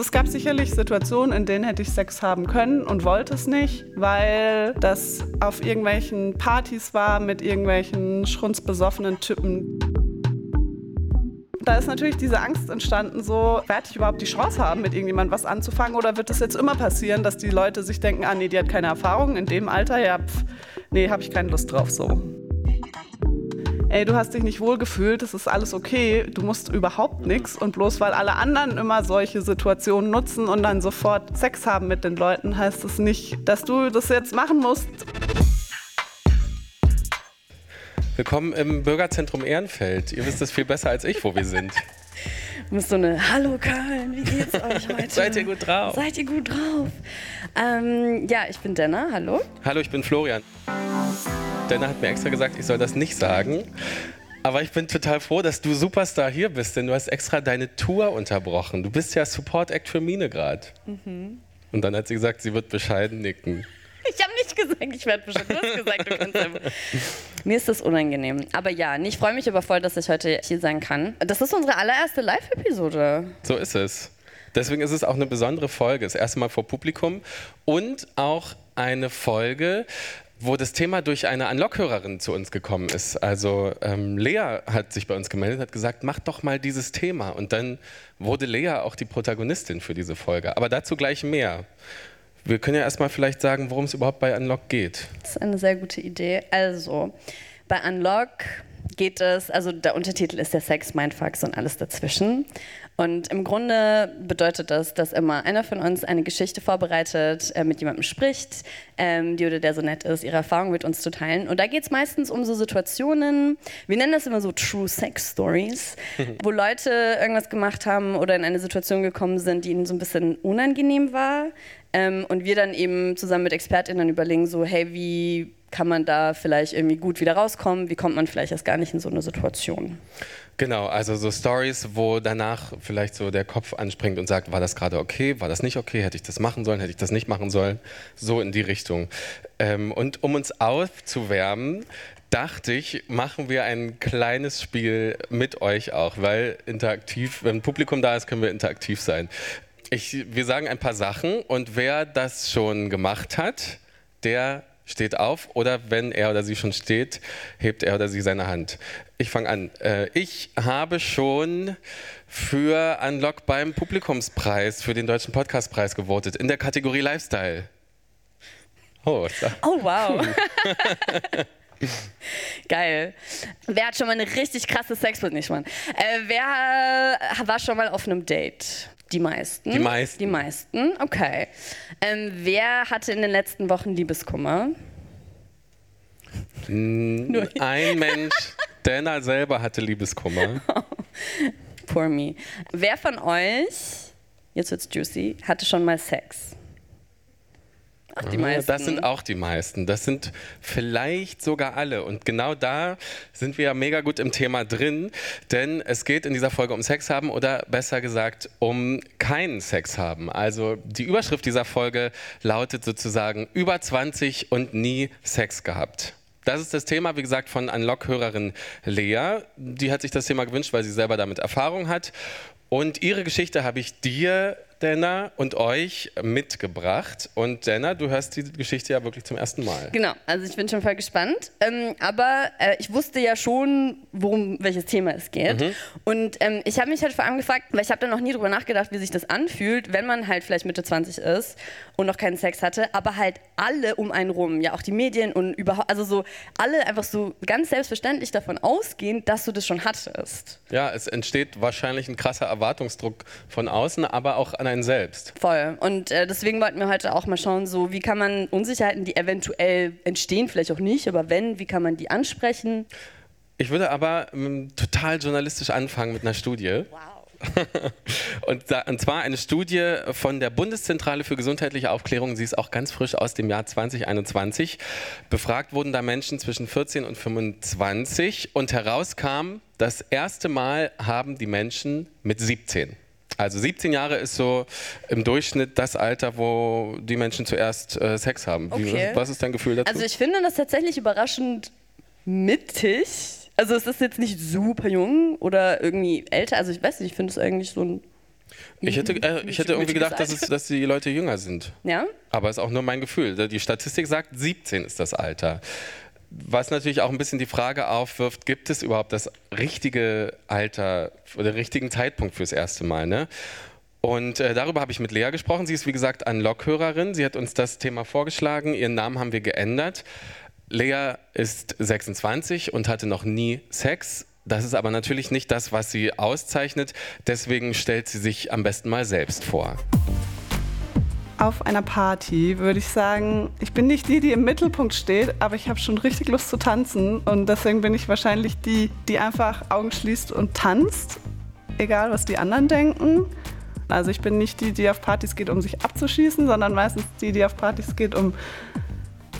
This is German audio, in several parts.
Es gab sicherlich Situationen, in denen hätte ich Sex haben können und wollte es nicht, weil das auf irgendwelchen Partys war mit irgendwelchen schrunzbesoffenen Typen. Da ist natürlich diese Angst entstanden, so, werde ich überhaupt die Chance haben, mit irgendjemandem was anzufangen? Oder wird es jetzt immer passieren, dass die Leute sich denken, ah nee, die hat keine Erfahrung in dem Alter, ja, pf, nee, habe ich keine Lust drauf so ey, du hast dich nicht wohlgefühlt, das ist alles okay, du musst überhaupt nichts. Und bloß weil alle anderen immer solche Situationen nutzen und dann sofort Sex haben mit den Leuten, heißt es das nicht, dass du das jetzt machen musst. Willkommen im Bürgerzentrum Ehrenfeld. Ihr wisst es viel besser als ich, wo wir sind. Du musst so eine Hallo Köln, wie geht's euch heute? Seid ihr gut drauf? Seid ihr gut drauf? Ähm, ja, ich bin Denner, hallo. Hallo, ich bin Florian. Denner hat mir extra gesagt, ich soll das nicht sagen. Aber ich bin total froh, dass du Superstar hier bist, denn du hast extra deine Tour unterbrochen. Du bist ja Support Act für Mine gerade. Mhm. Und dann hat sie gesagt, sie wird bescheiden nicken. Ich habe nicht gesagt, ich werde bescheiden. Du hast gesagt, du kannst einfach. Mir ist das unangenehm. Aber ja, ich freue mich aber voll, dass ich heute hier sein kann. Das ist unsere allererste Live-Episode. So ist es. Deswegen ist es auch eine besondere Folge. Das erste Mal vor Publikum und auch eine Folge, wo das Thema durch eine Unlock-Hörerin zu uns gekommen ist. Also ähm, Lea hat sich bei uns gemeldet, hat gesagt, mach doch mal dieses Thema. Und dann wurde Lea auch die Protagonistin für diese Folge. Aber dazu gleich mehr. Wir können ja erstmal vielleicht sagen, worum es überhaupt bei Unlock geht. Das ist eine sehr gute Idee. Also, bei Unlock geht es, also der Untertitel ist der Sex, Mindfucks und alles dazwischen. Und im Grunde bedeutet das, dass immer einer von uns eine Geschichte vorbereitet, äh, mit jemandem spricht, ähm, die oder der so nett ist, ihre Erfahrung mit uns zu teilen. Und da geht es meistens um so Situationen, wir nennen das immer so True Sex Stories, wo Leute irgendwas gemacht haben oder in eine Situation gekommen sind, die ihnen so ein bisschen unangenehm war. Ähm, und wir dann eben zusammen mit ExpertInnen überlegen, so, hey, wie kann man da vielleicht irgendwie gut wieder rauskommen? Wie kommt man vielleicht erst gar nicht in so eine Situation? Genau, also so Stories, wo danach vielleicht so der Kopf anspringt und sagt, war das gerade okay, war das nicht okay, hätte ich das machen sollen, hätte ich das nicht machen sollen, so in die Richtung. Ähm, und um uns aufzuwärmen, dachte ich, machen wir ein kleines Spiel mit euch auch, weil interaktiv, wenn Publikum da ist, können wir interaktiv sein. Ich, wir sagen ein paar Sachen und wer das schon gemacht hat, der steht auf oder wenn er oder sie schon steht, hebt er oder sie seine Hand. Ich fange an. Äh, ich habe schon für Unlock beim Publikumspreis für den Deutschen Podcastpreis gewotet in der Kategorie Lifestyle. Oh, oh wow. Geil. Wer hat schon mal eine richtig krasse Mann. Äh, wer war schon mal auf einem Date? Die meisten. Die meisten. Die meisten, okay. Ähm, wer hatte in den letzten Wochen Liebeskummer? Ein Mensch, Dana selber hatte Liebeskummer. Poor me. Wer von euch, jetzt wird's juicy, hatte schon mal Sex? Ach, die meisten. Das sind auch die meisten. Das sind vielleicht sogar alle. Und genau da sind wir ja mega gut im Thema drin, denn es geht in dieser Folge um Sex haben oder besser gesagt um keinen Sex haben. Also die Überschrift dieser Folge lautet sozusagen über 20 und nie Sex gehabt. Das ist das Thema, wie gesagt, von Unlock-Hörerin Lea. Die hat sich das Thema gewünscht, weil sie selber damit Erfahrung hat. Und ihre Geschichte habe ich dir Denner und euch mitgebracht. Und Denner, du hörst die Geschichte ja wirklich zum ersten Mal. Genau, also ich bin schon voll gespannt. Ähm, aber äh, ich wusste ja schon, worum welches Thema es geht. Mhm. Und ähm, ich habe mich halt vor allem gefragt, weil ich habe da noch nie drüber nachgedacht, wie sich das anfühlt, wenn man halt vielleicht Mitte 20 ist und noch keinen Sex hatte, aber halt alle um einen rum, ja auch die Medien und überhaupt, also so alle einfach so ganz selbstverständlich davon ausgehen, dass du das schon hattest. Ja, es entsteht wahrscheinlich ein krasser Erwartungsdruck von außen, aber auch an einen selbst. Voll. Und äh, deswegen wollten wir heute auch mal schauen, so wie kann man Unsicherheiten, die eventuell entstehen, vielleicht auch nicht, aber wenn, wie kann man die ansprechen? Ich würde aber ähm, total journalistisch anfangen mit einer Studie. Wow. und, da, und, zwar eine Studie von der Bundeszentrale für gesundheitliche Aufklärung, sie ist auch ganz frisch aus dem Jahr 2021. Befragt wurden da Menschen zwischen 14 und 25 und herauskam, das erste Mal haben die Menschen mit 17 also 17 Jahre ist so im Durchschnitt das Alter, wo die Menschen zuerst äh, Sex haben. Wie, okay. Was ist dein Gefühl dazu? Also ich finde das tatsächlich überraschend mittig. Also es ist jetzt nicht super jung oder irgendwie älter. Also ich weiß nicht, ich finde es eigentlich so ein Ich hätte, äh, ich hätte irgendwie gedacht, dass, es, dass die Leute jünger sind. Ja? Aber ist auch nur mein Gefühl. Die Statistik sagt, 17 ist das Alter. Was natürlich auch ein bisschen die Frage aufwirft, gibt es überhaupt das richtige Alter oder den richtigen Zeitpunkt fürs erste Mal? Ne? Und äh, darüber habe ich mit Lea gesprochen. Sie ist, wie gesagt, Unlock-Hörerin. Sie hat uns das Thema vorgeschlagen. Ihren Namen haben wir geändert. Lea ist 26 und hatte noch nie Sex. Das ist aber natürlich nicht das, was sie auszeichnet. Deswegen stellt sie sich am besten mal selbst vor. Auf einer Party würde ich sagen, ich bin nicht die, die im Mittelpunkt steht, aber ich habe schon richtig Lust zu tanzen und deswegen bin ich wahrscheinlich die, die einfach Augen schließt und tanzt, egal was die anderen denken. Also ich bin nicht die, die auf Partys geht, um sich abzuschießen, sondern meistens die, die auf Partys geht, um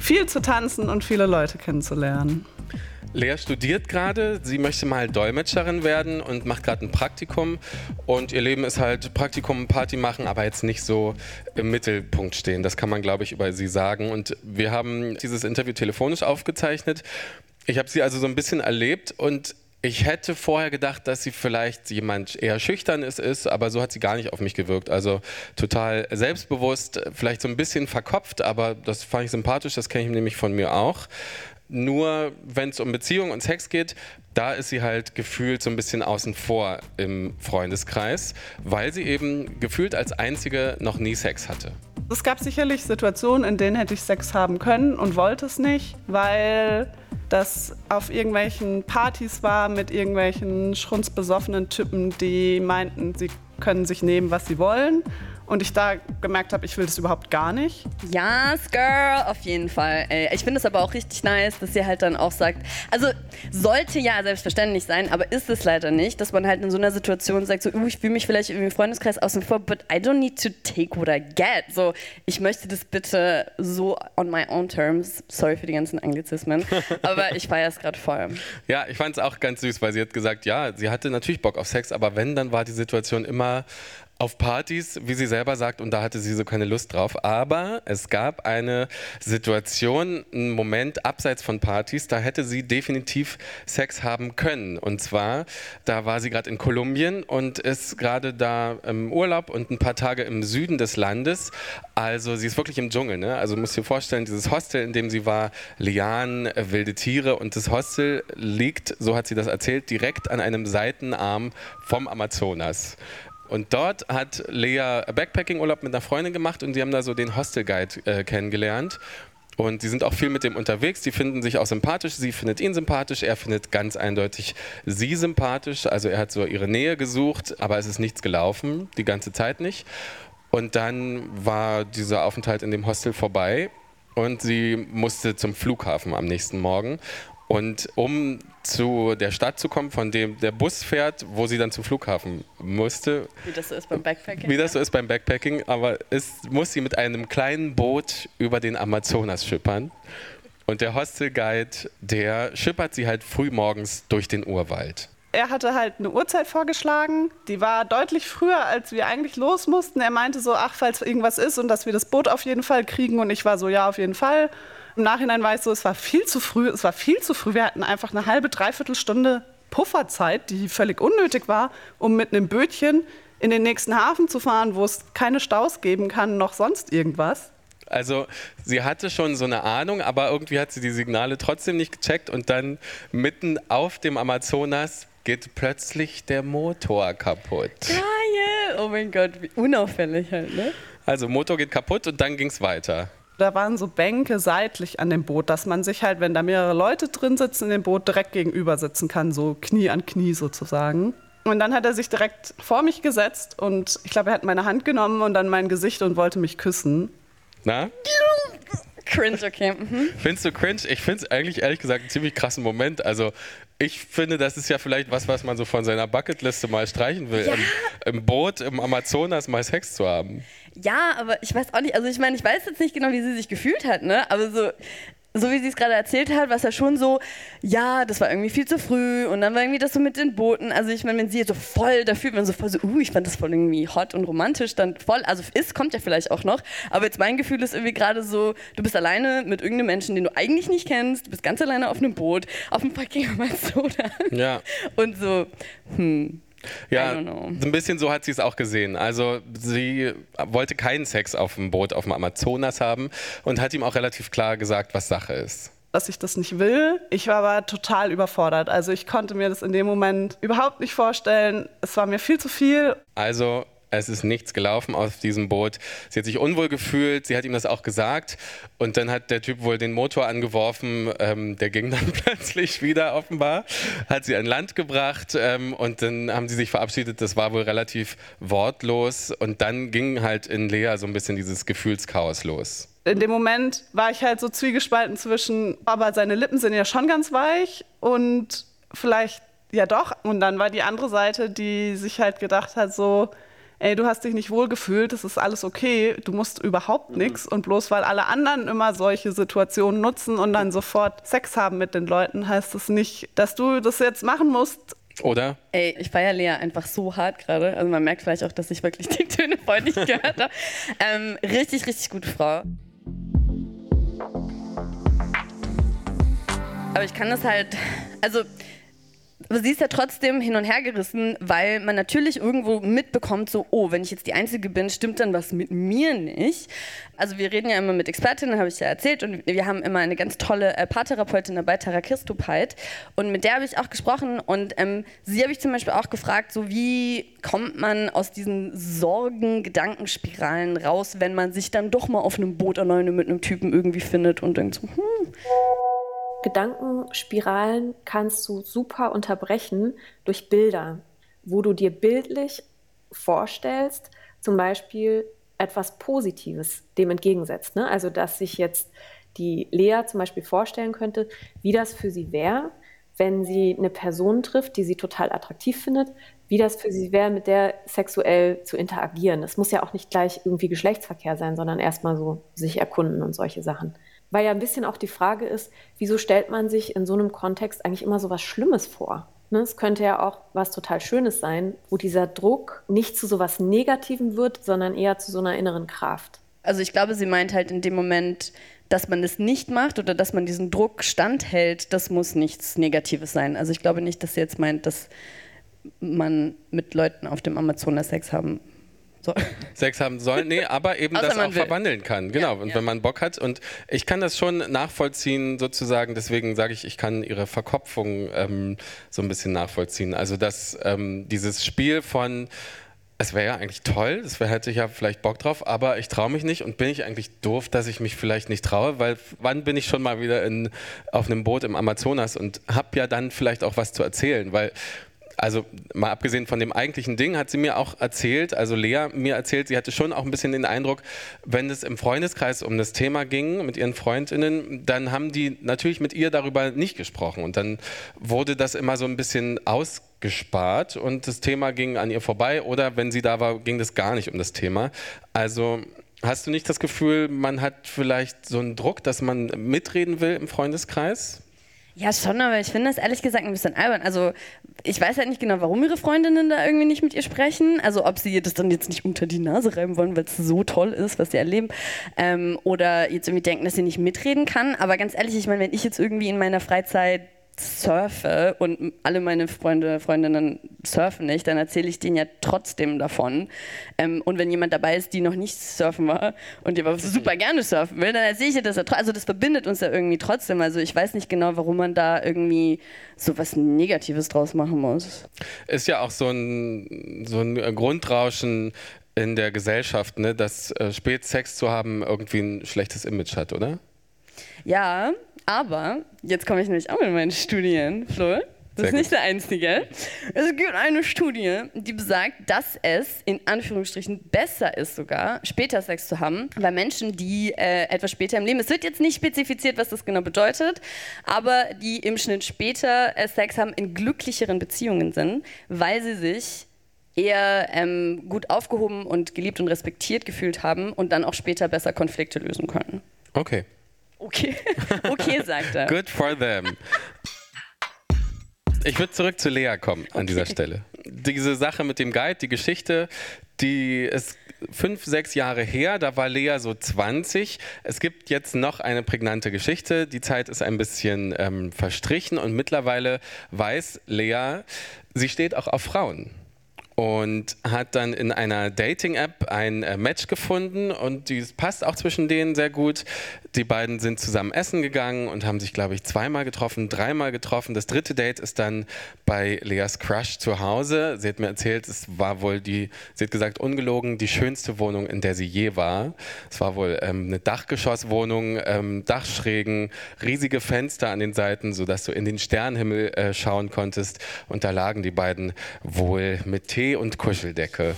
viel zu tanzen und viele Leute kennenzulernen. Lea studiert gerade, sie möchte mal Dolmetscherin werden und macht gerade ein Praktikum. Und ihr Leben ist halt Praktikum, Party machen, aber jetzt nicht so im Mittelpunkt stehen. Das kann man, glaube ich, über sie sagen. Und wir haben dieses Interview telefonisch aufgezeichnet. Ich habe sie also so ein bisschen erlebt und ich hätte vorher gedacht, dass sie vielleicht jemand eher schüchtern ist, ist, aber so hat sie gar nicht auf mich gewirkt. Also total selbstbewusst, vielleicht so ein bisschen verkopft, aber das fand ich sympathisch, das kenne ich nämlich von mir auch. Nur wenn es um Beziehung und Sex geht, da ist sie halt gefühlt so ein bisschen außen vor im Freundeskreis, weil sie eben gefühlt als einzige noch nie Sex hatte. Es gab sicherlich Situationen, in denen hätte ich Sex haben können und wollte es nicht, weil das auf irgendwelchen Partys war mit irgendwelchen schrunzbesoffenen Typen, die meinten, sie können sich nehmen, was sie wollen und ich da gemerkt habe, ich will das überhaupt gar nicht. Ja, yes, Girl, auf jeden Fall. Ey. Ich finde es aber auch richtig nice, dass sie halt dann auch sagt, also sollte ja selbstverständlich sein, aber ist es leider nicht, dass man halt in so einer Situation sagt, so, uh, ich fühle mich vielleicht im Freundeskreis außen vor, but I don't need to take what I get. So, ich möchte das bitte so on my own terms. Sorry für die ganzen Anglizismen, aber ich feiere es gerade voll. Ja, ich fand es auch ganz süß, weil sie hat gesagt, ja, sie hatte natürlich Bock auf Sex, aber wenn, dann war die Situation immer auf Partys, wie sie selber sagt, und da hatte sie so keine Lust drauf. Aber es gab eine Situation, einen Moment abseits von Partys, da hätte sie definitiv Sex haben können. Und zwar, da war sie gerade in Kolumbien und ist gerade da im Urlaub und ein paar Tage im Süden des Landes. Also sie ist wirklich im Dschungel. Ne? Also muss dir vorstellen, dieses Hostel, in dem sie war, Lianen, wilde Tiere und das Hostel liegt, so hat sie das erzählt, direkt an einem Seitenarm vom Amazonas. Und dort hat Lea Backpacking-Urlaub mit einer Freundin gemacht und die haben da so den Hostel-Guide äh, kennengelernt. Und die sind auch viel mit dem unterwegs. Die finden sich auch sympathisch. Sie findet ihn sympathisch. Er findet ganz eindeutig sie sympathisch. Also er hat so ihre Nähe gesucht, aber es ist nichts gelaufen, die ganze Zeit nicht. Und dann war dieser Aufenthalt in dem Hostel vorbei und sie musste zum Flughafen am nächsten Morgen. Und um zu der Stadt zu kommen, von dem der Bus fährt, wo sie dann zum Flughafen musste. Wie das so ist beim Backpacking. Wie das so ist beim Backpacking, aber es muss sie mit einem kleinen Boot über den Amazonas schippern. Und der Hostelguide, der schippert sie halt früh morgens durch den Urwald. Er hatte halt eine Uhrzeit vorgeschlagen, die war deutlich früher, als wir eigentlich los mussten. Er meinte so, ach, falls irgendwas ist und dass wir das Boot auf jeden Fall kriegen. Und ich war so, ja, auf jeden Fall. Im Nachhinein war ich so, es war viel zu früh, es war viel zu früh. Wir hatten einfach eine halbe, dreiviertel Stunde Pufferzeit, die völlig unnötig war, um mit einem Bötchen in den nächsten Hafen zu fahren, wo es keine Staus geben kann, noch sonst irgendwas. Also sie hatte schon so eine Ahnung, aber irgendwie hat sie die Signale trotzdem nicht gecheckt und dann mitten auf dem Amazonas geht plötzlich der Motor kaputt. Geil! Oh mein Gott, wie unauffällig halt, ne? Also Motor geht kaputt und dann ging es weiter da waren so Bänke seitlich an dem Boot, dass man sich halt, wenn da mehrere Leute drin sitzen in dem Boot, direkt gegenüber sitzen kann, so Knie an Knie sozusagen. Und dann hat er sich direkt vor mich gesetzt und ich glaube, er hat meine Hand genommen und dann mein Gesicht und wollte mich küssen. Na? Cringe, okay. Mhm. Findest du cringe? Ich finde es eigentlich ehrlich gesagt einen ziemlich krassen Moment. Also ich finde, das ist ja vielleicht was, was man so von seiner Bucketliste mal streichen will. Ja. Im, Im, Boot im Amazonas mal Sex zu haben. Ja, aber ich weiß auch nicht, also ich meine, ich weiß jetzt nicht genau, wie sie sich gefühlt hat, ne? Aber so, so wie sie es gerade erzählt hat, war es ja schon so, ja, das war irgendwie viel zu früh und dann war irgendwie das so mit den Booten. Also ich meine, wenn sie jetzt so voll, da fühlt man so voll so, uh, ich fand das voll irgendwie hot und romantisch, dann voll, also ist, kommt ja vielleicht auch noch, aber jetzt mein Gefühl ist irgendwie gerade so, du bist alleine mit irgendeinem Menschen, den du eigentlich nicht kennst, du bist ganz alleine auf einem Boot, auf dem fucking Amazonas. Ja. Und so, hm, Ja, ein bisschen so hat sie es auch gesehen. Also sie wollte keinen Sex auf dem Boot auf dem Amazonas haben und hat ihm auch relativ klar gesagt, was Sache ist dass ich das nicht will. Ich war aber total überfordert. Also ich konnte mir das in dem Moment überhaupt nicht vorstellen. Es war mir viel zu viel. Also es ist nichts gelaufen auf diesem Boot. Sie hat sich unwohl gefühlt, sie hat ihm das auch gesagt. Und dann hat der Typ wohl den Motor angeworfen. Ähm, der ging dann plötzlich wieder offenbar, hat sie an Land gebracht ähm, und dann haben sie sich verabschiedet. Das war wohl relativ wortlos. Und dann ging halt in Lea so ein bisschen dieses Gefühlschaos los. In dem Moment war ich halt so zwiegespalten zwischen, aber seine Lippen sind ja schon ganz weich und vielleicht ja doch. Und dann war die andere Seite, die sich halt gedacht hat, so, ey, du hast dich nicht wohlgefühlt, das ist alles okay, du musst überhaupt mhm. nichts. Und bloß weil alle anderen immer solche Situationen nutzen und dann sofort Sex haben mit den Leuten, heißt das nicht, dass du das jetzt machen musst. Oder? Ey, ich feiere Lea einfach so hart gerade. Also man merkt vielleicht auch, dass ich wirklich die Töne vorher nicht gehört habe. Ähm, richtig, richtig gute Frau. Aber ich kann das halt, also aber sie ist ja trotzdem hin und her gerissen, weil man natürlich irgendwo mitbekommt, so, oh, wenn ich jetzt die Einzige bin, stimmt dann was mit mir nicht. Also wir reden ja immer mit Expertinnen, habe ich ja erzählt, und wir haben immer eine ganz tolle äh, Paartherapeutin dabei, Tara Kirstupeit, und mit der habe ich auch gesprochen und ähm, sie habe ich zum Beispiel auch gefragt, so wie kommt man aus diesen Sorgen, Gedankenspiralen raus, wenn man sich dann doch mal auf einem Boot alleine mit einem Typen irgendwie findet und denkt so, hm, Gedankenspiralen kannst du super unterbrechen durch Bilder, wo du dir bildlich vorstellst, zum Beispiel etwas Positives dem entgegensetzt. Ne? Also, dass sich jetzt die Lea zum Beispiel vorstellen könnte, wie das für sie wäre, wenn sie eine Person trifft, die sie total attraktiv findet, wie das für sie wäre, mit der sexuell zu interagieren. Es muss ja auch nicht gleich irgendwie Geschlechtsverkehr sein, sondern erstmal so sich erkunden und solche Sachen weil ja ein bisschen auch die Frage ist, wieso stellt man sich in so einem Kontext eigentlich immer so was Schlimmes vor? Ne, es könnte ja auch was total Schönes sein, wo dieser Druck nicht zu so was Negativem wird, sondern eher zu so einer inneren Kraft. Also ich glaube, sie meint halt in dem Moment, dass man es nicht macht oder dass man diesen Druck standhält, das muss nichts Negatives sein. Also ich glaube nicht, dass sie jetzt meint, dass man mit Leuten auf dem Amazonas Sex haben soll. Sex haben soll, nee, aber eben das auch will. verwandeln kann. Genau, ja, und ja. wenn man Bock hat. Und ich kann das schon nachvollziehen, sozusagen, deswegen sage ich, ich kann ihre Verkopfung ähm, so ein bisschen nachvollziehen. Also, dass ähm, dieses Spiel von es wäre ja eigentlich toll, das hätte ich ja vielleicht Bock drauf, aber ich traue mich nicht und bin ich eigentlich doof, dass ich mich vielleicht nicht traue, weil wann bin ich schon mal wieder in, auf einem Boot im Amazonas und habe ja dann vielleicht auch was zu erzählen, weil also mal abgesehen von dem eigentlichen Ding, hat sie mir auch erzählt, also Lea mir erzählt, sie hatte schon auch ein bisschen den Eindruck, wenn es im Freundeskreis um das Thema ging mit ihren Freundinnen, dann haben die natürlich mit ihr darüber nicht gesprochen und dann wurde das immer so ein bisschen ausgespart und das Thema ging an ihr vorbei oder wenn sie da war, ging das gar nicht um das Thema. Also hast du nicht das Gefühl, man hat vielleicht so einen Druck, dass man mitreden will im Freundeskreis? Ja, schon, aber ich finde das ehrlich gesagt ein bisschen albern. Also, ich weiß halt nicht genau, warum ihre Freundinnen da irgendwie nicht mit ihr sprechen. Also, ob sie das dann jetzt nicht unter die Nase reiben wollen, weil es so toll ist, was sie erleben. Ähm, oder jetzt irgendwie denken, dass sie nicht mitreden kann. Aber ganz ehrlich, ich meine, wenn ich jetzt irgendwie in meiner Freizeit surfe und alle meine Freunde, Freundinnen surfen nicht, dann erzähle ich denen ja trotzdem davon. Ähm, und wenn jemand dabei ist, die noch nicht surfen war und die aber super gerne surfen will, dann erzähle ich dir das ja trotzdem. Also das verbindet uns ja irgendwie trotzdem. Also ich weiß nicht genau, warum man da irgendwie so was Negatives draus machen muss. Ist ja auch so ein, so ein Grundrauschen in der Gesellschaft, ne, dass äh, spät Sex zu haben irgendwie ein schlechtes Image hat, oder? Ja, aber jetzt komme ich nämlich auch in meine Studien, Flo. Das ist nicht der einzige. Es gibt eine Studie, die besagt, dass es in Anführungsstrichen besser ist, sogar später Sex zu haben, bei Menschen, die äh, etwas später im Leben, es wird jetzt nicht spezifiziert, was das genau bedeutet, aber die im Schnitt später äh, Sex haben, in glücklicheren Beziehungen sind, weil sie sich eher ähm, gut aufgehoben und geliebt und respektiert gefühlt haben und dann auch später besser Konflikte lösen können. Okay. Okay, okay, sagt er. Good for them. Ich würde zurück zu Lea kommen an okay. dieser Stelle. Diese Sache mit dem Guide, die Geschichte, die ist fünf, sechs Jahre her, da war Lea so 20. Es gibt jetzt noch eine prägnante Geschichte. Die Zeit ist ein bisschen ähm, verstrichen und mittlerweile weiß Lea, sie steht auch auf Frauen. Und hat dann in einer Dating-App ein äh, Match gefunden und die passt auch zwischen denen sehr gut. Die beiden sind zusammen essen gegangen und haben sich, glaube ich, zweimal getroffen, dreimal getroffen. Das dritte Date ist dann bei Leas Crush zu Hause. Sie hat mir erzählt, es war wohl die, sie hat gesagt, ungelogen, die schönste Wohnung, in der sie je war. Es war wohl ähm, eine Dachgeschosswohnung, ähm, Dachschrägen, riesige Fenster an den Seiten, sodass du in den Sternenhimmel äh, schauen konntest. Und da lagen die beiden wohl mit Tee und Kuscheldecke.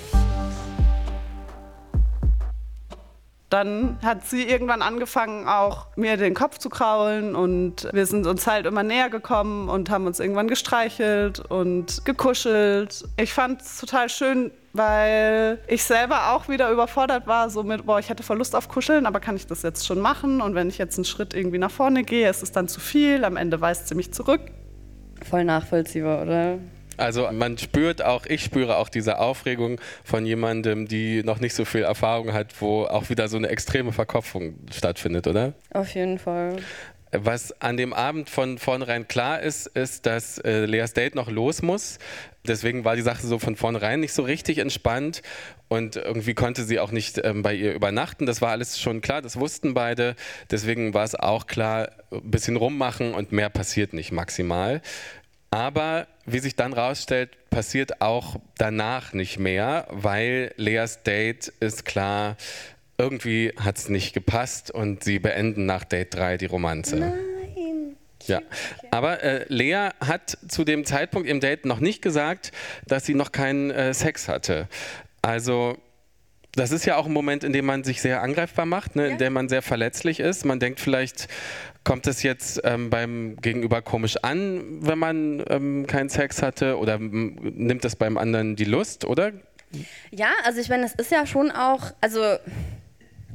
dann hat sie irgendwann angefangen, auch mir den Kopf zu kraulen und wir sind uns halt immer näher gekommen und haben uns irgendwann gestreichelt und gekuschelt. Ich fand es total schön, weil ich selber auch wieder überfordert war, so mit, boah, ich hätte voll Lust auf Kuscheln, aber kann ich das jetzt schon machen? Und wenn ich jetzt einen Schritt irgendwie nach vorne gehe, ist es dann zu viel, am Ende weist sie mich zurück. Voll nachvollziehbar, oder? Also man spürt auch, ich spüre auch diese Aufregung von jemandem, die noch nicht so viel Erfahrung hat, wo auch wieder so eine extreme Verkopfung stattfindet, oder? Auf jeden Fall. Was an dem Abend von vornherein klar ist, ist, dass äh, Leas Date noch los muss. Deswegen war die Sache so von vornherein nicht so richtig entspannt und irgendwie konnte sie auch nicht ähm, bei ihr übernachten. Das war alles schon klar, das wussten beide. Deswegen war es auch klar, ein bisschen rummachen und mehr passiert nicht maximal. Aber wie sich dann rausstellt, passiert auch danach nicht mehr, weil Leas Date ist klar, irgendwie hat es nicht gepasst und sie beenden nach Date 3 die Romanze. Nein. Ja, aber äh, Lea hat zu dem Zeitpunkt im Date noch nicht gesagt, dass sie noch keinen äh, Sex hatte. Also das ist ja auch ein Moment, in dem man sich sehr angreifbar macht, ne, ja. in dem man sehr verletzlich ist. Man denkt vielleicht, kommt es jetzt ähm, beim Gegenüber komisch an, wenn man ähm, keinen Sex hatte oder nimmt das beim anderen die Lust, oder? Ja, also ich meine, es ist ja schon auch, also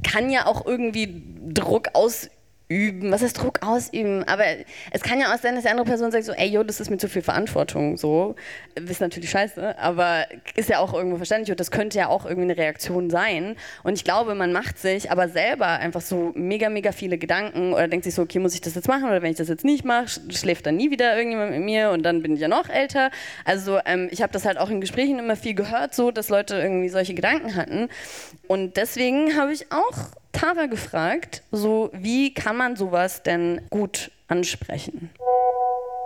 kann ja auch irgendwie Druck ausüben üben, was heißt Druck ausüben, aber es kann ja auch sein, dass die andere Person sagt so, ey, yo, das ist mir zu viel Verantwortung, so, ist natürlich scheiße, aber ist ja auch irgendwo verständlich und das könnte ja auch irgendwie eine Reaktion sein. Und ich glaube, man macht sich aber selber einfach so mega, mega viele Gedanken oder denkt sich so, okay, muss ich das jetzt machen oder wenn ich das jetzt nicht mache, schläft dann nie wieder irgendjemand mit mir und dann bin ich ja noch älter, also ähm, ich habe das halt auch in Gesprächen immer viel gehört, so, dass Leute irgendwie solche Gedanken hatten. Und deswegen habe ich auch Tara gefragt, so wie kann man sowas denn gut ansprechen?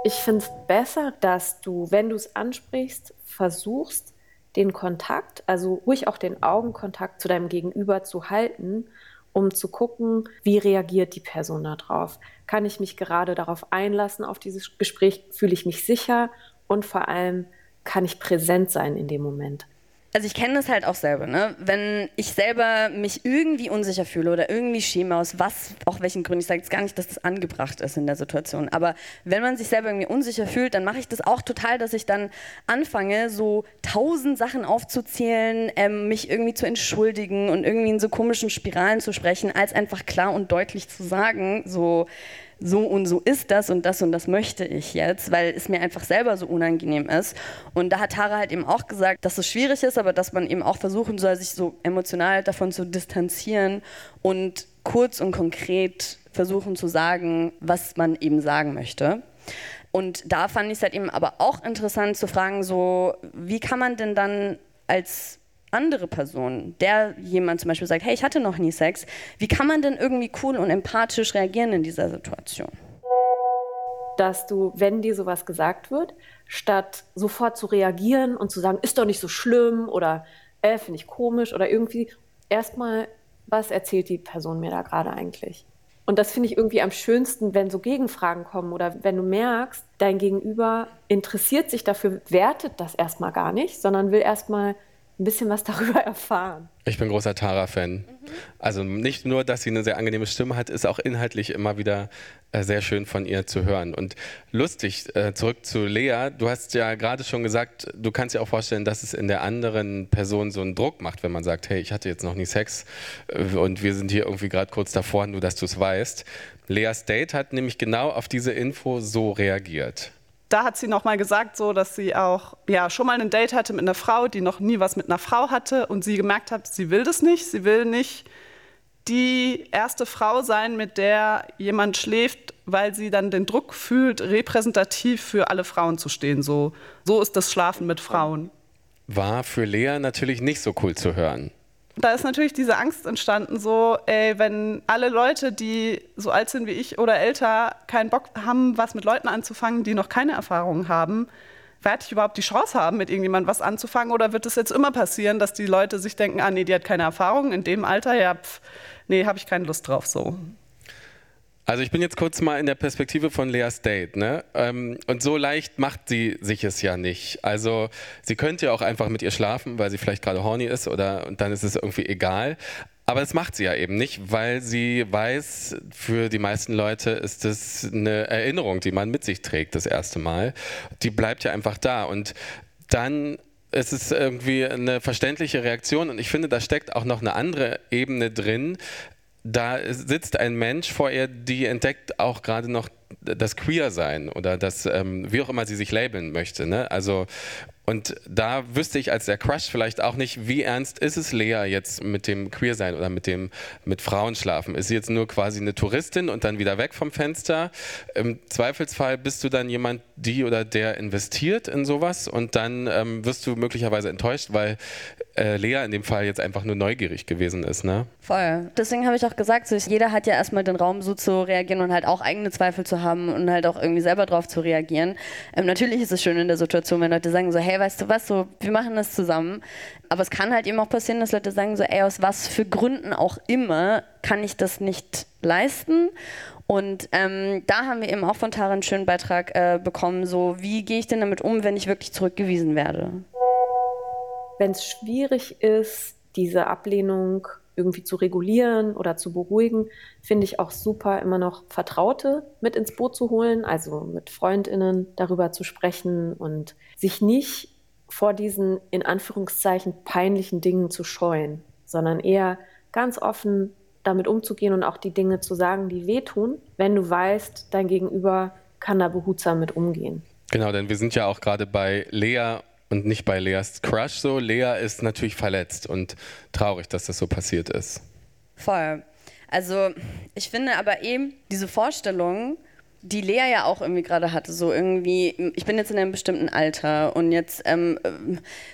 Ich finde es besser, dass du, wenn du es ansprichst, versuchst, den Kontakt, also ruhig auch den Augenkontakt zu deinem Gegenüber zu halten, um zu gucken, wie reagiert die Person darauf. Kann ich mich gerade darauf einlassen, auf dieses Gespräch? Fühle ich mich sicher? Und vor allem, kann ich präsent sein in dem Moment? Also ich kenne das halt auch selber, ne? wenn ich selber mich irgendwie unsicher fühle oder irgendwie schäme, aus was, auch welchen Gründen, ich sage jetzt gar nicht, dass das angebracht ist in der Situation, aber wenn man sich selber irgendwie unsicher fühlt, dann mache ich das auch total, dass ich dann anfange, so tausend Sachen aufzuzählen, ähm, mich irgendwie zu entschuldigen und irgendwie in so komischen Spiralen zu sprechen, als einfach klar und deutlich zu sagen, so so und so ist das und das und das möchte ich jetzt, weil es mir einfach selber so unangenehm ist. Und da hat Tara halt eben auch gesagt, dass es schwierig ist, aber dass man eben auch versuchen soll, sich so emotional davon zu distanzieren und kurz und konkret versuchen zu sagen, was man eben sagen möchte. Und da fand ich es halt eben aber auch interessant zu fragen, so, wie kann man denn dann als andere Person, der jemand zum Beispiel sagt, hey, ich hatte noch nie Sex, wie kann man denn irgendwie cool und empathisch reagieren in dieser Situation? Dass du, wenn dir sowas gesagt wird, statt sofort zu reagieren und zu sagen, ist doch nicht so schlimm oder äh, finde ich komisch oder irgendwie erstmal, was erzählt die Person mir da gerade eigentlich? Und das finde ich irgendwie am schönsten, wenn so Gegenfragen kommen oder wenn du merkst, dein Gegenüber interessiert sich dafür, wertet das erstmal gar nicht, sondern will erstmal ein bisschen was darüber erfahren. Ich bin großer Tara-Fan. Mhm. Also nicht nur, dass sie eine sehr angenehme Stimme hat, ist auch inhaltlich immer wieder äh, sehr schön von ihr zu hören. Und lustig, äh, zurück zu Lea, du hast ja gerade schon gesagt, du kannst dir auch vorstellen, dass es in der anderen Person so einen Druck macht, wenn man sagt, hey, ich hatte jetzt noch nie Sex äh, und wir sind hier irgendwie gerade kurz davor, nur dass du es weißt. Leas Date hat nämlich genau auf diese Info so reagiert da hat sie noch mal gesagt, so, dass sie auch ja, schon mal ein Date hatte mit einer Frau, die noch nie was mit einer Frau hatte und sie gemerkt hat, sie will das nicht. Sie will nicht die erste Frau sein, mit der jemand schläft, weil sie dann den Druck fühlt, repräsentativ für alle Frauen zu stehen. So, so ist das Schlafen mit Frauen. war für Lea natürlich nicht so cool zu hören. Da ist natürlich diese Angst entstanden, so, ey, wenn alle Leute, die so alt sind wie ich oder älter, keinen Bock haben, was mit Leuten anzufangen, die noch keine Erfahrung haben, werde ich überhaupt die Chance haben, mit irgendjemandem was anzufangen? Oder wird es jetzt immer passieren, dass die Leute sich denken, ah, nee, die hat keine Erfahrung in dem Alter, ja, pf, nee, habe ich keine Lust drauf, so. Also ich bin jetzt kurz mal in der Perspektive von Lea State, ne? Ähm, und so leicht macht sie sich es ja nicht. Also sie könnte ja auch einfach mit ihr schlafen, weil sie vielleicht gerade horny ist oder und dann ist es irgendwie egal. Aber das macht sie ja eben nicht, weil sie weiß, für die meisten Leute ist das eine Erinnerung, die man mit sich trägt, das erste Mal. Die bleibt ja einfach da. Und dann ist es irgendwie eine verständliche Reaktion. Und ich finde, da steckt auch noch eine andere Ebene drin, da sitzt ein Mensch vor ihr, die entdeckt auch gerade noch das Queer-Sein oder das, ähm, wie auch immer sie sich labeln möchte. Ne? Also und da wüsste ich als der Crush vielleicht auch nicht, wie ernst ist es Lea jetzt mit dem Queersein oder mit dem mit Frauen schlafen? Ist sie jetzt nur quasi eine Touristin und dann wieder weg vom Fenster? Im Zweifelsfall bist du dann jemand, die oder der investiert in sowas und dann ähm, wirst du möglicherweise enttäuscht, weil äh, Lea in dem Fall jetzt einfach nur neugierig gewesen ist, ne? Voll. Deswegen habe ich auch gesagt, so, jeder hat ja erstmal den Raum so zu reagieren und halt auch eigene Zweifel zu haben und halt auch irgendwie selber drauf zu reagieren. Ähm, natürlich ist es schön in der Situation, wenn Leute sagen so, hey, weißt du was, so, wir machen das zusammen. Aber es kann halt eben auch passieren, dass Leute sagen so, ey, aus was für Gründen auch immer kann ich das nicht leisten. Und ähm, da haben wir eben auch von Tara einen schönen Beitrag äh, bekommen, so wie gehe ich denn damit um, wenn ich wirklich zurückgewiesen werde? wenn es schwierig ist, diese Ablehnung irgendwie zu regulieren oder zu beruhigen, finde ich auch super, immer noch Vertraute mit ins Boot zu holen, also mit Freundinnen darüber zu sprechen und sich nicht vor diesen in Anführungszeichen peinlichen Dingen zu scheuen, sondern eher ganz offen damit umzugehen und auch die Dinge zu sagen, die wehtun, wenn du weißt, dein Gegenüber kann da behutsam mit umgehen. Genau, denn wir sind ja auch gerade bei Lea und nicht bei Leas Crush so. Lea ist natürlich verletzt und traurig, dass das so passiert ist. Voll. Also ich finde aber eben diese Vorstellung, die Lea ja auch irgendwie gerade hatte, so irgendwie, ich bin jetzt in einem bestimmten Alter und jetzt ähm, äh,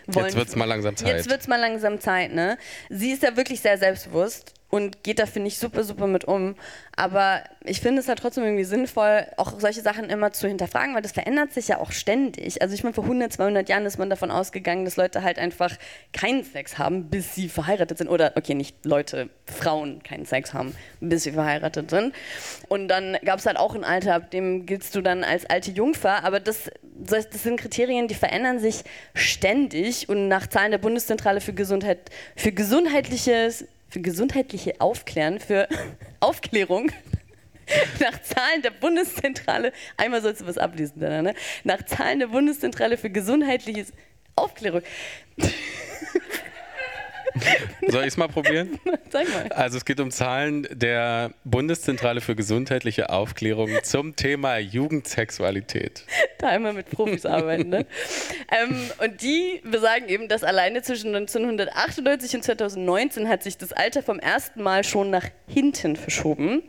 wollen... Jetzt wird's mal langsam Zeit. Jetzt wird's mal langsam Zeit, ne? Sie ist ja wirklich sehr selbstbewusst und geht da, finde ich, super, super mit um. Aber ich finde es halt trotzdem irgendwie sinnvoll, auch solche Sachen immer zu hinterfragen, weil das verändert sich ja auch ständig. Also ich meine, vor 100, 200 Jahren ist man davon ausgegangen, dass Leute halt einfach keinen Sex haben, bis sie verheiratet sind. Oder, okay, nicht Leute, Frauen keinen Sex haben, bis sie verheiratet sind. Und dann gab es halt auch ein Alter, ab dem giltst du dann als alte Jungfer. Aber das, das sind Kriterien, die verändern sich ständig. Und nach Zahlen der Bundeszentrale für Gesundheit, für gesundheitliches für gesundheitliche Aufklären, für Aufklärung. Nach Zahlen der Bundeszentrale, einmal sollst du was ablesen, ne? Nach Zahlen der Bundeszentrale für gesundheitliches Aufklärung. Soll ich es mal probieren? Sag mal. Also es geht um Zahlen der Bundeszentrale für gesundheitliche Aufklärung zum Thema Jugendsexualität. Da einmal mit Profis arbeiten, ne? ähm, und die besagen eben, dass alleine zwischen 1998 und 2019 hat sich das Alter vom ersten Mal schon nach hinten verschoben.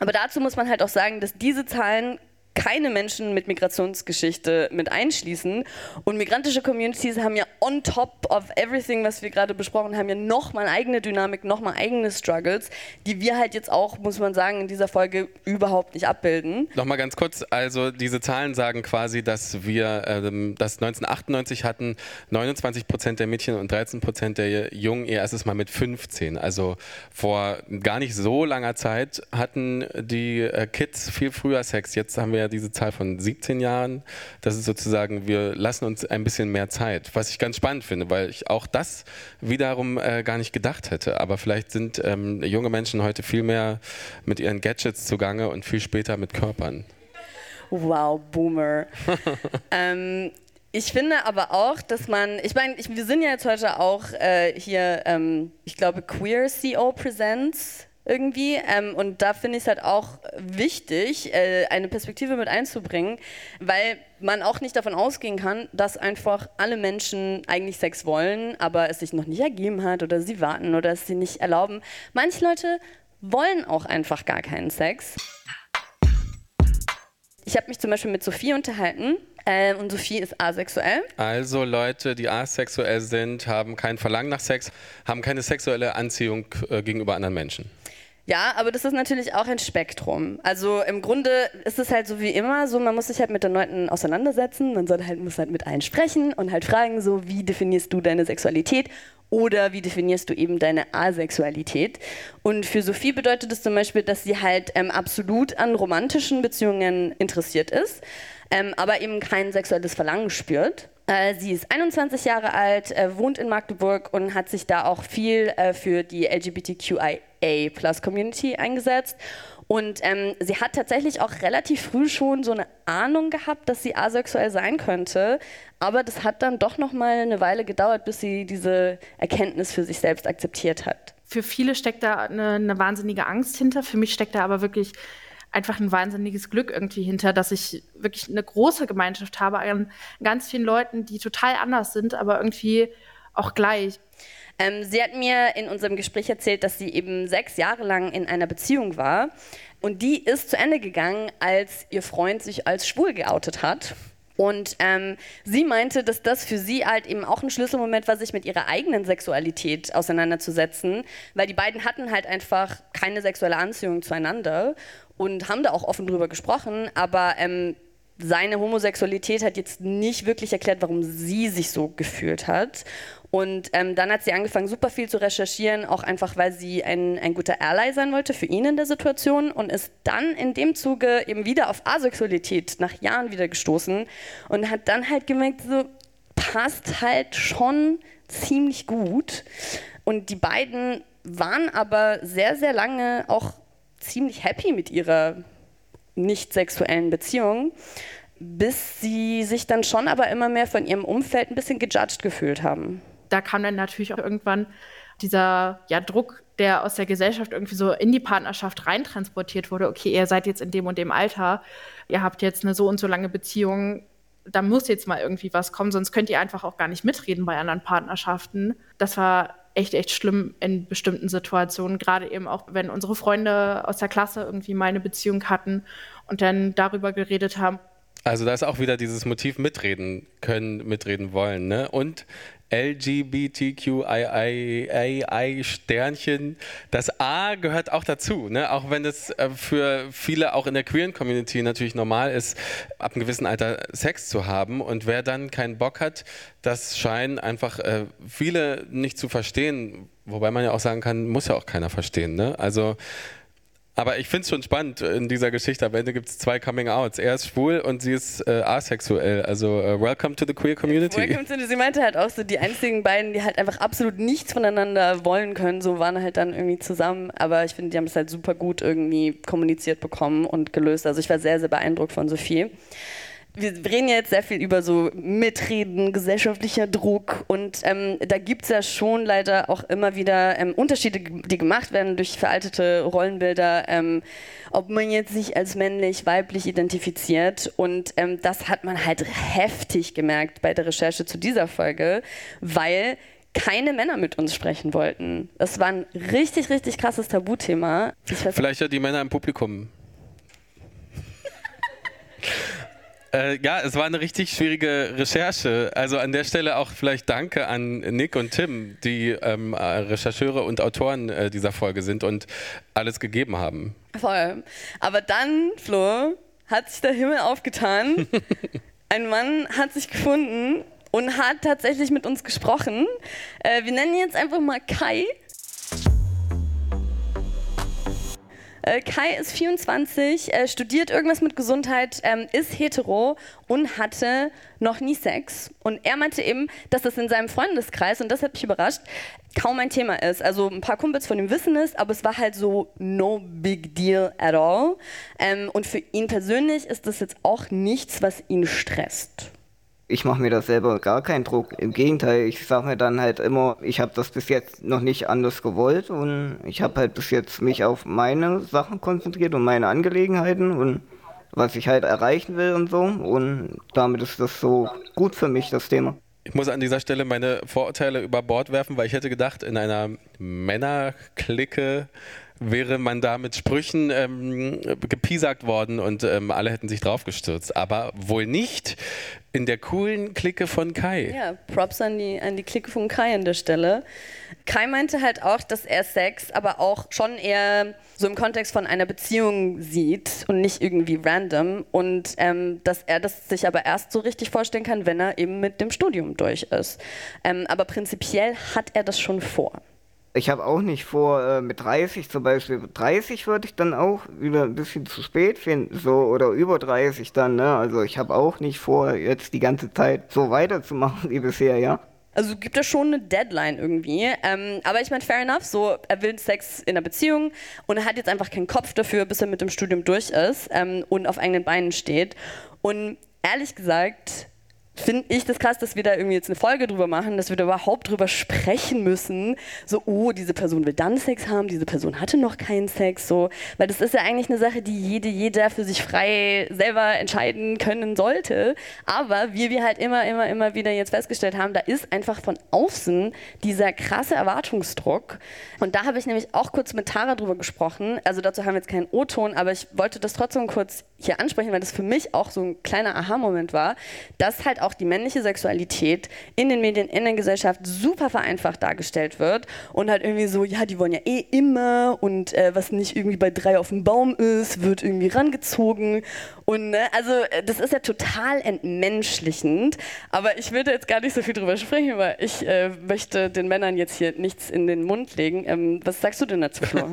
Aber dazu muss man halt auch sagen, dass diese Zahlen keine Menschen mit Migrationsgeschichte mit einschließen. Und migrantische Communities haben ja on top of everything, was wir gerade besprochen haben, ja nochmal eigene Dynamik, nochmal eigene Struggles, die wir halt jetzt auch, muss man sagen, in dieser Folge überhaupt nicht abbilden. Nochmal ganz kurz, also diese Zahlen sagen quasi, dass wir ähm, das 1998 hatten 29 Prozent der Mädchen und 13 Prozent der Jungen ihr erstes Mal mit 15. Also vor gar nicht so langer Zeit hatten die äh, Kids viel früher Sex. Jetzt haben wir ja diese Zahl von 17 Jahren. Das ist sozusagen, wir lassen uns ein bisschen mehr Zeit, was ich ganz spannend finde, weil ich auch das wiederum äh, gar nicht gedacht hätte. Aber vielleicht sind ähm, junge Menschen heute viel mehr mit ihren Gadgets zugange und viel später mit Körpern. Wow, Boomer. ähm, ich finde aber auch, dass man, ich meine, wir sind ja jetzt heute auch äh, hier, ähm, ich glaube, Queer CO Presents irgendwie. Ähm, und da finde ich es halt auch wichtig, äh, eine Perspektive mit einzubringen, weil man auch nicht davon ausgehen kann, dass einfach alle Menschen eigentlich Sex wollen, aber es sich noch nicht ergeben hat oder sie warten oder es sie nicht erlauben. Manche Leute wollen auch einfach gar keinen Sex. Ich habe mich zum Beispiel mit Sophie unterhalten Ähm, und Sophie ist asexuell. Also Leute, die asexuell sind, haben kein Verlangen nach Sex, haben keine sexuelle Anziehung äh, gegenüber anderen Menschen. Ja, aber das ist natürlich auch ein Spektrum. Also im Grunde ist es halt so wie immer, so man muss sich halt mit den Leuten auseinandersetzen, man soll halt, muss halt mit allen sprechen und halt fragen, so wie definierst du deine Sexualität oder wie definierst du eben deine Asexualität? Und für Sophie bedeutet das zum Beispiel, dass sie halt ähm, absolut an romantischen Beziehungen interessiert ist, ähm, aber eben kein sexuelles Verlangen spürt. Äh, sie ist 21 Jahre alt, äh, wohnt in Magdeburg und hat sich da auch viel äh, für die LGBTQIA-Plus-Community eingesetzt. Und ähm, sie hat tatsächlich auch relativ früh schon so eine Ahnung gehabt, dass sie asexuell sein könnte. Aber das hat dann doch noch mal eine Weile gedauert, bis sie diese Erkenntnis für sich selbst akzeptiert hat. Für viele steckt da eine, eine wahnsinnige Angst hinter. Für mich steckt da aber wirklich einfach ein wahnsinniges Glück irgendwie hinter, dass ich wirklich eine große Gemeinschaft habe an ganz vielen Leuten, die total anders sind, aber irgendwie auch gleich. Ähm, sie hat mir in unserem Gespräch erzählt, dass sie eben sechs Jahre lang in einer Beziehung war. Und die ist zu Ende gegangen, als ihr Freund sich als schwul geoutet hat. Und ähm, sie meinte, dass das für sie halt eben auch ein Schlüsselmoment war, sich mit ihrer eigenen Sexualität auseinanderzusetzen, weil die beiden hatten halt einfach keine sexuelle Anziehung zueinander und haben da auch offen drüber gesprochen, aber ähm, seine Homosexualität hat jetzt nicht wirklich erklärt, warum sie sich so gefühlt hat. Und ähm, dann hat sie angefangen, super viel zu recherchieren, auch einfach, weil sie ein, ein guter Ally sein wollte für ihn in der Situation und ist dann in dem Zuge eben wieder auf Asexualität nach Jahren wieder gestoßen und hat dann halt gemerkt, so passt halt schon ziemlich gut. Und die beiden waren aber sehr, sehr lange auch ziemlich happy mit ihrer nicht sexuellen Beziehung, bis sie sich dann schon aber immer mehr von ihrem Umfeld ein bisschen gejudged gefühlt haben. Da kam dann natürlich auch irgendwann dieser ja, Druck, der aus der Gesellschaft irgendwie so in die Partnerschaft reintransportiert wurde. Okay, ihr seid jetzt in dem und dem Alter, ihr habt jetzt eine so und so lange Beziehung, da muss jetzt mal irgendwie was kommen, sonst könnt ihr einfach auch gar nicht mitreden bei anderen Partnerschaften. Das war echt, echt schlimm in bestimmten Situationen, gerade eben auch, wenn unsere Freunde aus der Klasse irgendwie mal eine Beziehung hatten und dann darüber geredet haben. Also da ist auch wieder dieses Motiv mitreden können, mitreden wollen. Ne? Und LGBTQII Sternchen. Das A gehört auch dazu, ne? auch wenn es äh, für viele auch in der queeren Community natürlich normal ist, ab einem gewissen Alter Sex zu haben. Und wer dann keinen Bock hat, das scheinen einfach äh, viele nicht zu verstehen. Wobei man ja auch sagen kann, muss ja auch keiner verstehen. Ne? Also aber ich finde es schon spannend in dieser Geschichte. Am Ende gibt es zwei Coming-Outs. Er ist schwul und sie ist äh, asexuell. Also uh, welcome to the queer community. Welcome to the, sie meinte halt auch so, die einzigen beiden, die halt einfach absolut nichts voneinander wollen können, so waren halt dann irgendwie zusammen. Aber ich finde, die haben es halt super gut irgendwie kommuniziert bekommen und gelöst. Also ich war sehr, sehr beeindruckt von Sophie wir reden ja jetzt sehr viel über so Mitreden, gesellschaftlicher Druck und ähm, da gibt es ja schon leider auch immer wieder ähm, Unterschiede, die gemacht werden durch veraltete Rollenbilder, ähm, ob man jetzt sich als männlich, weiblich identifiziert und ähm, das hat man halt heftig gemerkt bei der Recherche zu dieser Folge, weil keine Männer mit uns sprechen wollten. Das war ein richtig, richtig krasses Tabuthema. Vielleicht ja die Männer im Publikum. Äh, ja, es war eine richtig schwierige Recherche. Also an der Stelle auch vielleicht Danke an Nick und Tim, die ähm, Rechercheure und Autoren äh, dieser Folge sind und alles gegeben haben. Voll. Aber dann, Flo, hat sich der Himmel aufgetan. Ein Mann hat sich gefunden und hat tatsächlich mit uns gesprochen. Äh, wir nennen ihn jetzt einfach mal Kai. Äh, Kai ist 24, äh, studiert irgendwas mit Gesundheit, ähm, ist hetero und hatte noch nie Sex. Und er meinte eben, dass das in seinem Freundeskreis, und das hat mich überrascht, kaum ein Thema ist. Also ein paar Kumpels von ihm wissen es, aber es war halt so no big deal at all. Ähm, und für ihn persönlich ist das jetzt auch nichts, was ihn stresst ich mache mir da selber gar keinen Druck. Im Gegenteil, ich sage mir dann halt immer, ich habe das bis jetzt noch nicht anders gewollt und ich habe halt bis jetzt mich auf meine Sachen konzentriert und meine Angelegenheiten und was ich halt erreichen will und so. Und damit ist das so gut für mich, das Thema. Ich muss an dieser Stelle meine Vorurteile über Bord werfen, weil ich hätte gedacht, in einer Männerklicke wäre man da mit Sprüchen ähm, gepiesackt worden und ähm, alle hätten sich draufgestürzt. Aber wohl nicht in der coolen Clique von Kai. Ja, Props an die, an die Clique von Kai an der Stelle. Kai meinte halt auch, dass er Sex aber auch schon eher so im Kontext von einer Beziehung sieht und nicht irgendwie random und ähm, dass er das sich aber erst so richtig vorstellen kann, wenn er eben mit dem Studium durch ist. Ähm, aber prinzipiell hat er das schon vor. Ich habe auch nicht vor, äh, mit 30 zum Beispiel, 30 würde ich dann auch wieder ein bisschen zu spät finden, so, oder über 30 dann, ne? Also ich habe auch nicht vor, jetzt die ganze Zeit so weiterzumachen wie bisher, ja. Also gibt es schon eine Deadline irgendwie. Ähm, aber ich meine, fair enough, so, er will Sex in einer Beziehung und er hat jetzt einfach keinen Kopf dafür, bis er mit dem Studium durch ist ähm, und auf eigenen Beinen steht. Und ehrlich gesagt, finde ich das krass, dass wir da irgendwie jetzt eine Folge drüber machen, dass wir da überhaupt drüber sprechen müssen. So, oh, diese Person will dann Sex haben, diese Person hatte noch keinen Sex, so. Weil das ist ja eigentlich eine Sache, die jede, jeder für sich frei selber entscheiden können sollte. Aber wie wir halt immer, immer, immer wieder jetzt festgestellt haben, da ist einfach von außen dieser krasse Erwartungsdruck. Und da habe ich nämlich auch kurz mit Tara drüber gesprochen. Also dazu haben wir jetzt keinen O-Ton, aber ich wollte das trotzdem kurz hier ansprechen, weil das für mich auch so ein kleiner Aha-Moment war, dass halt auch die männliche Sexualität in den Medien, in der Gesellschaft super vereinfacht dargestellt wird und halt irgendwie so, ja, die wollen ja eh immer und äh, was nicht irgendwie bei drei auf dem Baum ist, wird irgendwie rangezogen und ne, also äh, das ist ja total entmenschlichend, aber ich würde jetzt gar nicht so viel drüber sprechen, weil ich äh, möchte den Männern jetzt hier nichts in den Mund legen. Ähm, was sagst du denn dazu, Flo?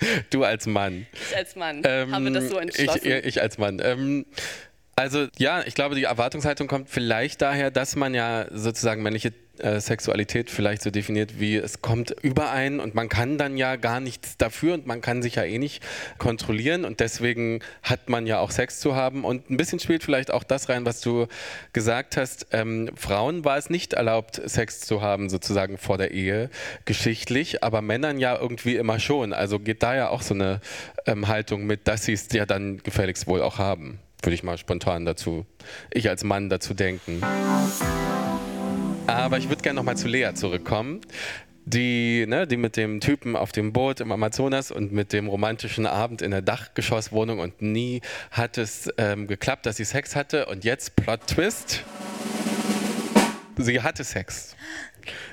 Du als Mann. Ich als Mann ähm, habe das so entschlossen. Ich, ich als Mann. Ähm, also ja, ich glaube, die Erwartungshaltung kommt vielleicht daher, dass man ja sozusagen männliche äh, Sexualität vielleicht so definiert, wie es kommt überein und man kann dann ja gar nichts dafür und man kann sich ja eh nicht kontrollieren und deswegen hat man ja auch Sex zu haben und ein bisschen spielt vielleicht auch das rein, was du gesagt hast. Ähm, Frauen war es nicht erlaubt, Sex zu haben sozusagen vor der Ehe, geschichtlich, aber Männern ja irgendwie immer schon. Also geht da ja auch so eine ähm, Haltung mit, dass sie es ja dann gefälligst wohl auch haben. Würde ich mal spontan dazu, ich als Mann dazu denken. Aber ich würde gerne nochmal zu Lea zurückkommen. Die, ne, die mit dem Typen auf dem Boot im Amazonas und mit dem romantischen Abend in der Dachgeschosswohnung und nie hat es ähm, geklappt, dass sie Sex hatte. Und jetzt Plot Twist. Sie hatte Sex.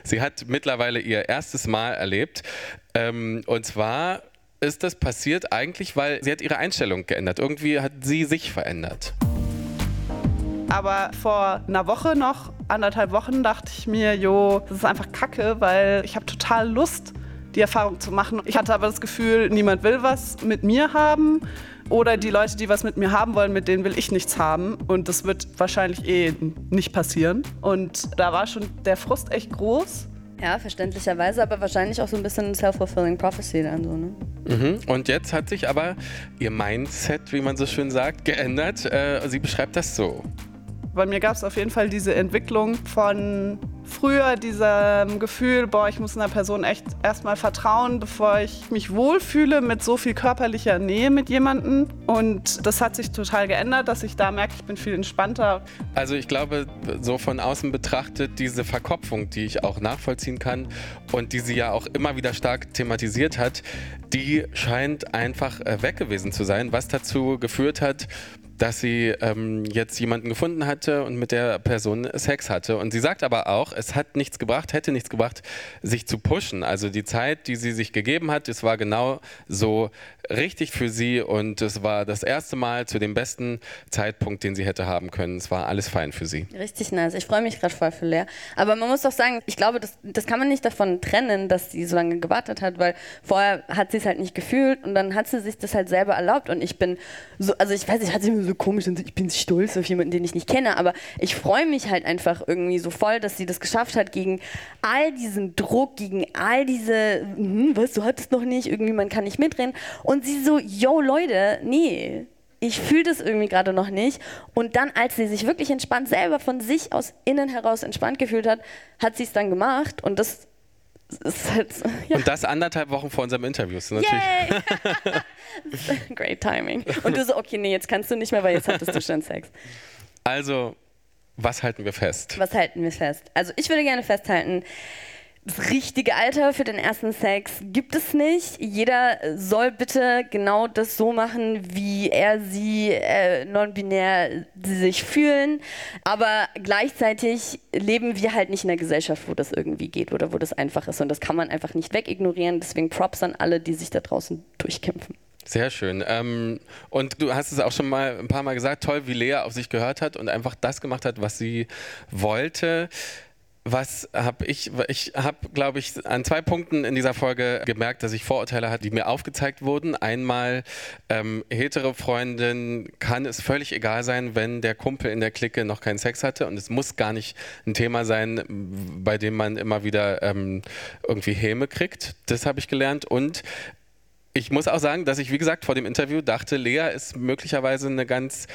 Sie hat mittlerweile ihr erstes Mal erlebt. Ähm, und zwar ist das passiert eigentlich, weil sie hat ihre Einstellung geändert. Irgendwie hat sie sich verändert. Aber vor einer Woche noch, anderthalb Wochen, dachte ich mir, jo, das ist einfach kacke, weil ich habe total Lust, die Erfahrung zu machen. Ich hatte aber das Gefühl, niemand will was mit mir haben. Oder die Leute, die was mit mir haben wollen, mit denen will ich nichts haben. Und das wird wahrscheinlich eh nicht passieren. Und da war schon der Frust echt groß. Ja, verständlicherweise, aber wahrscheinlich auch so ein bisschen self-fulfilling prophecy dann so, ne? Mhm. Und jetzt hat sich aber ihr Mindset, wie man so schön sagt, geändert. Äh, sie beschreibt das so. Bei mir gab es auf jeden Fall diese Entwicklung von früher diesem Gefühl, boah, ich muss einer Person echt erstmal vertrauen, bevor ich mich wohlfühle mit so viel körperlicher Nähe mit jemandem. Und das hat sich total geändert, dass ich da merke, ich bin viel entspannter. Also ich glaube, so von außen betrachtet, diese Verkopfung, die ich auch nachvollziehen kann und die sie ja auch immer wieder stark thematisiert hat, die scheint einfach äh, weg gewesen zu sein, was dazu geführt hat, dass sie ähm, jetzt jemanden gefunden hatte und mit der Person Sex hatte. Und sie sagt aber auch, es hat nichts gebracht, hätte nichts gebracht, sich zu pushen. Also die Zeit, die sie sich gegeben hat, das war genau so richtig für sie und es war das erste Mal zu dem besten Zeitpunkt, den sie hätte haben können. Es war alles fein für sie. Richtig nice. Ich freue mich gerade voll für Lea. Aber man muss doch sagen, ich glaube, das, das kann man nicht davon trennen, dass sie so lange gewartet hat, weil vorher hat sie es halt nicht gefühlt und dann hat sie sich das halt selber erlaubt und ich bin so, also ich weiß nicht, hat sie mir so komisch und ich bin stolz auf jemanden, den ich nicht kenne, aber ich freue mich halt einfach irgendwie so voll, dass sie das geschafft hat gegen all diesen Druck, gegen all diese, hm, was, du hattest noch nicht, irgendwie man kann nicht mitreden und und sie so, yo Leute, nee, ich fühle das irgendwie gerade noch nicht. Und dann, als sie sich wirklich entspannt, selber von sich aus innen heraus entspannt gefühlt hat, hat sie es dann gemacht. Und das ist halt, ja. Und das anderthalb Wochen vor unserem Interview. Ist natürlich. Great timing. Und du so, okay, nee, jetzt kannst du nicht mehr, weil jetzt hattest du schon Sex. Also, was halten wir fest? Was halten wir fest? Also, ich würde gerne festhalten, das richtige Alter für den ersten Sex gibt es nicht. Jeder soll bitte genau das so machen, wie er, sie, äh, non-binär sich fühlen. Aber gleichzeitig leben wir halt nicht in einer Gesellschaft, wo das irgendwie geht oder wo das einfach ist. Und das kann man einfach nicht wegignorieren. Deswegen Props an alle, die sich da draußen durchkämpfen. Sehr schön. Ähm, und du hast es auch schon mal ein paar Mal gesagt, toll, wie Lea auf sich gehört hat und einfach das gemacht hat, was sie wollte. Was habe ich? Ich habe, glaube ich, an zwei Punkten in dieser Folge gemerkt, dass ich Vorurteile hatte, die mir aufgezeigt wurden. Einmal, ähm, hetero Freundin kann es völlig egal sein, wenn der Kumpel in der Clique noch keinen Sex hatte. Und es muss gar nicht ein Thema sein, bei dem man immer wieder ähm, irgendwie Häme kriegt. Das habe ich gelernt. Und ich muss auch sagen, dass ich, wie gesagt, vor dem Interview dachte, Lea ist möglicherweise eine ganz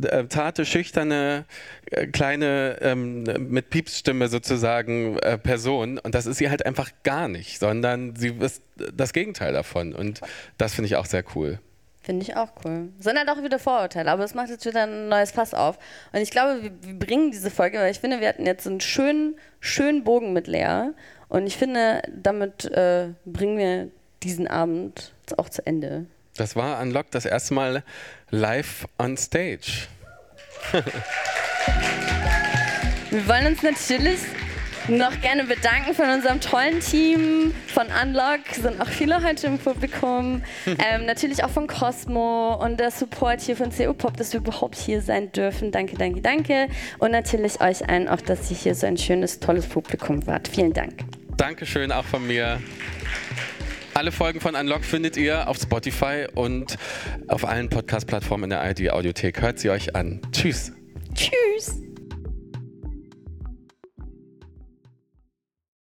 äh, zarte, schüchterne, äh, kleine, ähm, mit Piepsstimme sozusagen äh, Person. Und das ist sie halt einfach gar nicht, sondern sie ist das Gegenteil davon. Und das finde ich auch sehr cool. Finde ich auch cool. Sind halt auch wieder Vorurteile, aber es macht jetzt wieder ein neues Fass auf. Und ich glaube, wir, wir bringen diese Folge, weil ich finde, wir hatten jetzt einen schönen, schönen Bogen mit Lea. Und ich finde, damit äh, bringen wir diesen Abend auch zu Ende. Das war Unlock das erste Mal live on stage. Wir wollen uns natürlich noch gerne bedanken von unserem tollen Team von Unlock. Sind auch viele heute im Publikum. ähm, natürlich auch von Cosmo und der Support hier von CU Pop, dass wir überhaupt hier sein dürfen. Danke, danke, danke. Und natürlich euch allen auch, dass ihr hier so ein schönes, tolles Publikum wart. Vielen Dank. Dankeschön auch von mir. Alle Folgen von Unlock findet ihr auf Spotify und auf allen Podcast-Plattformen in der ID Audiothek. Hört sie euch an. Tschüss. Tschüss.